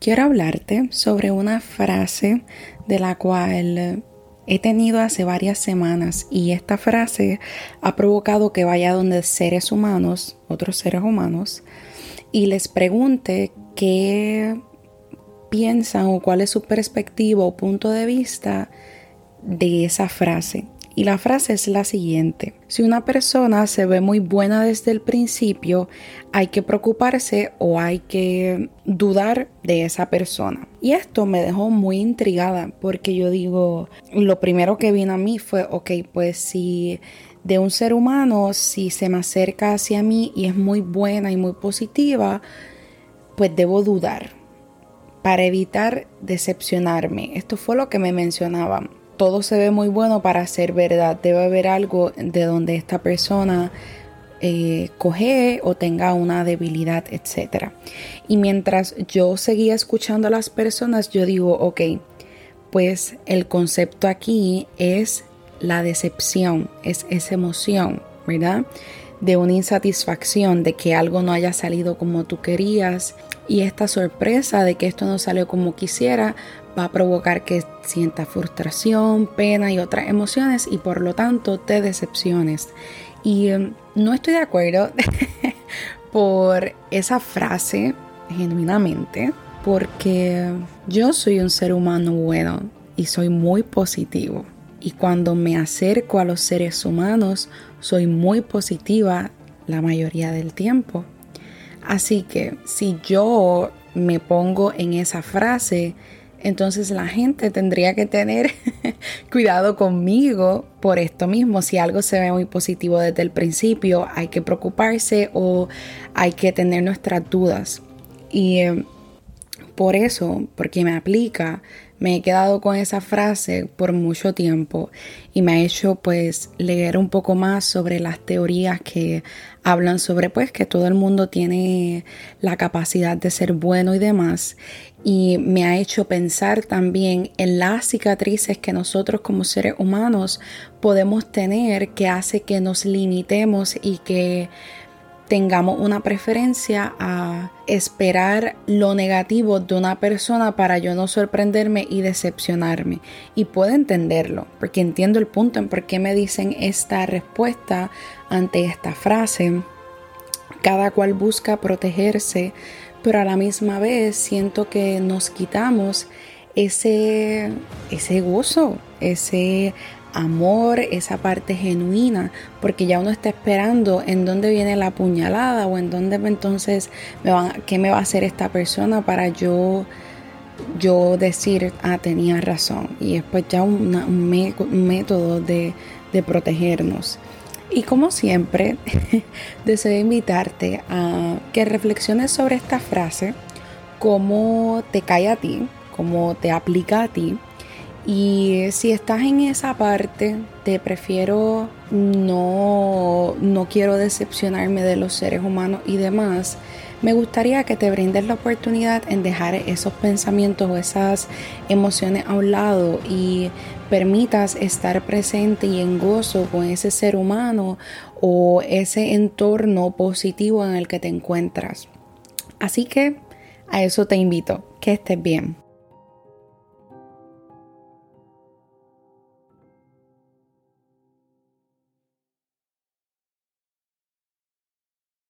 Quiero hablarte sobre una frase de la cual he tenido hace varias semanas y esta frase ha provocado que vaya donde seres humanos, otros seres humanos, y les pregunte qué piensan o cuál es su perspectiva o punto de vista de esa frase. Y la frase es la siguiente. Si una persona se ve muy buena desde el principio, hay que preocuparse o hay que dudar de esa persona. Y esto me dejó muy intrigada porque yo digo, lo primero que vino a mí fue, ok, pues si de un ser humano, si se me acerca hacia mí y es muy buena y muy positiva, pues debo dudar para evitar decepcionarme. Esto fue lo que me mencionaban todo se ve muy bueno para ser verdad. Debe haber algo de donde esta persona eh, coge o tenga una debilidad, etc. Y mientras yo seguía escuchando a las personas, yo digo, ok, pues el concepto aquí es la decepción, es esa emoción, ¿verdad? De una insatisfacción, de que algo no haya salido como tú querías y esta sorpresa de que esto no salió como quisiera va a provocar que sientas frustración, pena y otras emociones y por lo tanto te decepciones. Y em, no estoy de acuerdo por esa frase genuinamente porque yo soy un ser humano bueno y soy muy positivo. Y cuando me acerco a los seres humanos, soy muy positiva la mayoría del tiempo. Así que si yo me pongo en esa frase, entonces la gente tendría que tener cuidado conmigo por esto mismo. Si algo se ve muy positivo desde el principio, hay que preocuparse o hay que tener nuestras dudas. Y eh, por eso, porque me aplica, me he quedado con esa frase por mucho tiempo y me ha hecho pues leer un poco más sobre las teorías que hablan sobre pues que todo el mundo tiene la capacidad de ser bueno y demás. Y me ha hecho pensar también en las cicatrices que nosotros como seres humanos podemos tener que hace que nos limitemos y que tengamos una preferencia a esperar lo negativo de una persona para yo no sorprenderme y decepcionarme. Y puedo entenderlo, porque entiendo el punto en por qué me dicen esta respuesta ante esta frase. Cada cual busca protegerse, pero a la misma vez siento que nos quitamos ese, ese gozo, ese amor, esa parte genuina, porque ya uno está esperando en dónde viene la puñalada o en dónde entonces me van, qué me va a hacer esta persona para yo yo decir, ah, tenía razón. Y después ya un, método de, de protegernos. Y como siempre, deseo invitarte a que reflexiones sobre esta frase, cómo te cae a ti, cómo te aplica a ti y si estás en esa parte, te prefiero no, no quiero decepcionarme de los seres humanos y demás. Me gustaría que te brindes la oportunidad en dejar esos pensamientos o esas emociones a un lado y permitas estar presente y en gozo con ese ser humano o ese entorno positivo en el que te encuentras. Así que a eso te invito. Que estés bien.